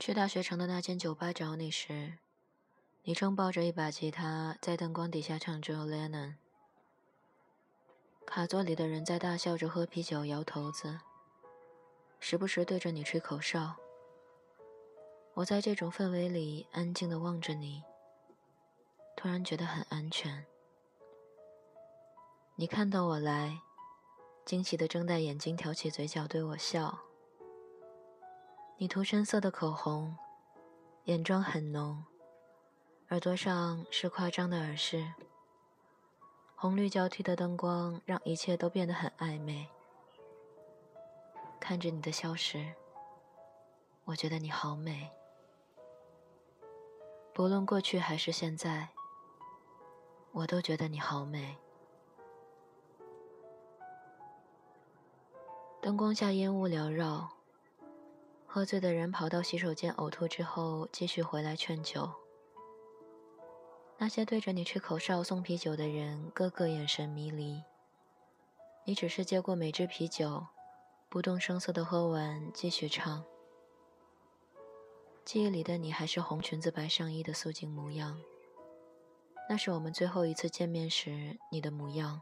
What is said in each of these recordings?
去大学城的那间酒吧找你时，你正抱着一把吉他，在灯光底下唱《着《Lennon》。卡座里的人在大笑着喝啤酒、摇头子，时不时对着你吹口哨。我在这种氛围里安静地望着你，突然觉得很安全。你看到我来，惊喜地睁大眼睛，挑起嘴角对我笑。你涂深色的口红，眼妆很浓，耳朵上是夸张的耳饰。红绿交替的灯光让一切都变得很暧昧。看着你的消失，我觉得你好美。不论过去还是现在，我都觉得你好美。灯光下烟雾缭绕，喝醉的人跑到洗手间呕吐之后，继续回来劝酒。那些对着你吹口哨、送啤酒的人，个个眼神迷离。你只是接过每支啤酒，不动声色地喝完，继续唱。记忆里的你还是红裙子、白上衣的素净模样，那是我们最后一次见面时你的模样。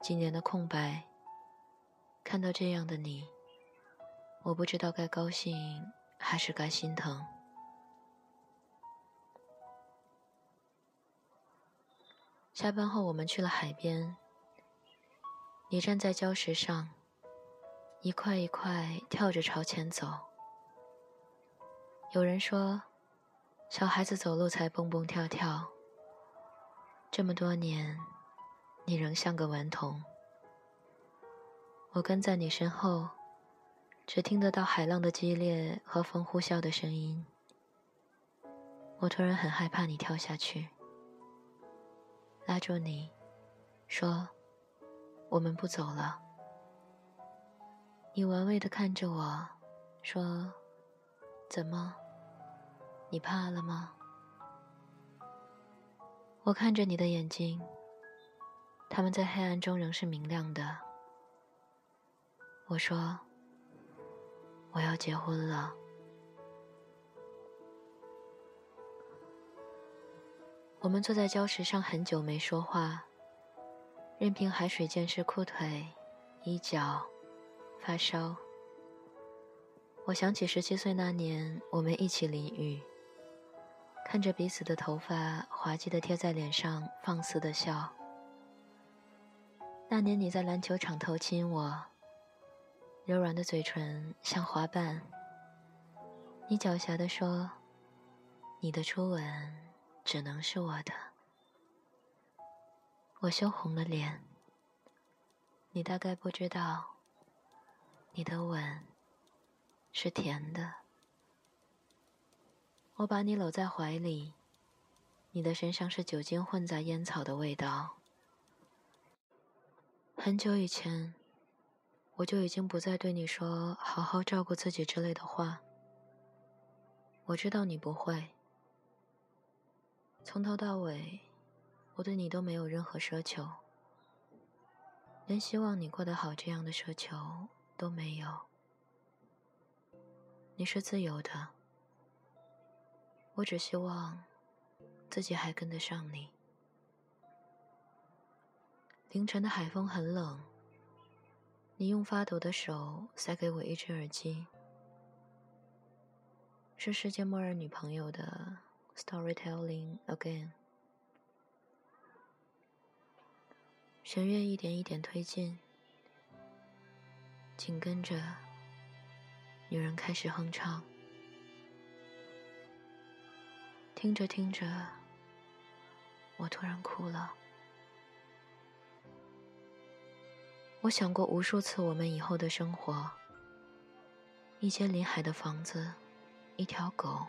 几年的空白，看到这样的你，我不知道该高兴还是该心疼。下班后，我们去了海边。你站在礁石上，一块一块跳着朝前走。有人说，小孩子走路才蹦蹦跳跳。这么多年，你仍像个顽童。我跟在你身后，只听得到海浪的激烈和风呼啸的声音。我突然很害怕你跳下去。拉住你，说：“我们不走了。”你玩味的看着我，说：“怎么？你怕了吗？”我看着你的眼睛，他们在黑暗中仍是明亮的。我说：“我要结婚了。”我们坐在礁石上很久没说话，任凭海水溅湿裤腿、衣角、发梢。我想起十七岁那年，我们一起淋雨，看着彼此的头发滑稽的贴在脸上，放肆的笑。那年你在篮球场偷亲我，柔软的嘴唇像花瓣。你狡黠地说：“你的初吻。”只能是我的，我羞红了脸。你大概不知道，你的吻是甜的。我把你搂在怀里，你的身上是酒精混杂烟草的味道。很久以前，我就已经不再对你说“好好照顾自己”之类的话。我知道你不会。从头到尾，我对你都没有任何奢求，连希望你过得好这样的奢求都没有。你是自由的，我只希望自己还跟得上你。凌晨的海风很冷，你用发抖的手塞给我一只耳机，是世界末日女朋友的。Storytelling again，弦乐一点一点推进，紧跟着，女人开始哼唱。听着听着，我突然哭了。我想过无数次我们以后的生活：一间临海的房子，一条狗。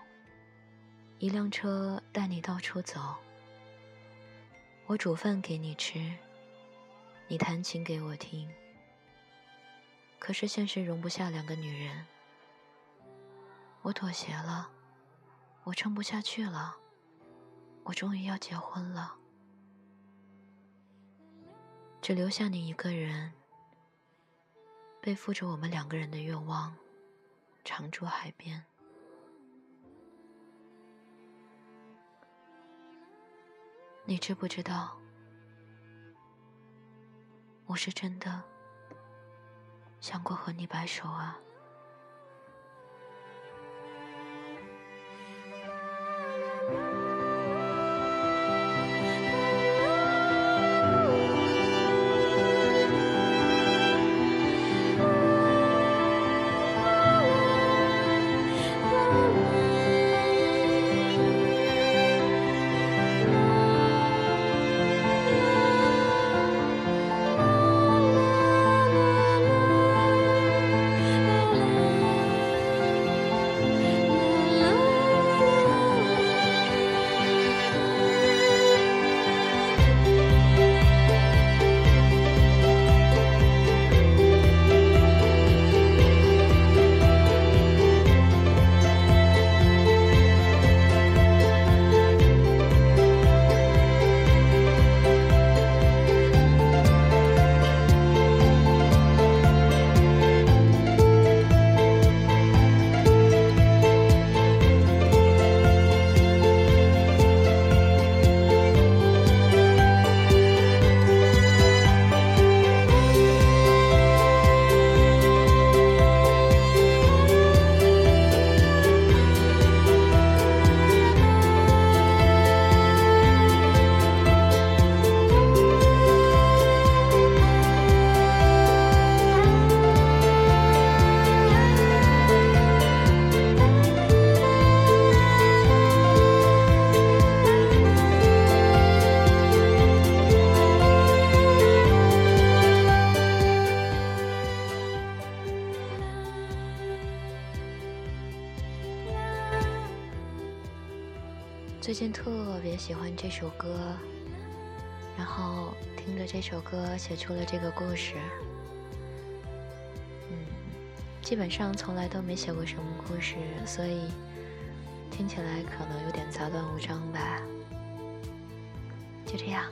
一辆车带你到处走，我煮饭给你吃，你弹琴给我听。可是现实容不下两个女人，我妥协了，我撑不下去了，我终于要结婚了，只留下你一个人，背负着我们两个人的愿望。常驻海边。你知不知道，我是真的想过和你白首啊？最近特别喜欢这首歌，然后听着这首歌写出了这个故事。嗯，基本上从来都没写过什么故事，所以听起来可能有点杂乱无章吧。就这样，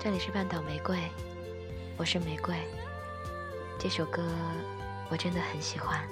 这里是半岛玫瑰，我是玫瑰。这首歌我真的很喜欢。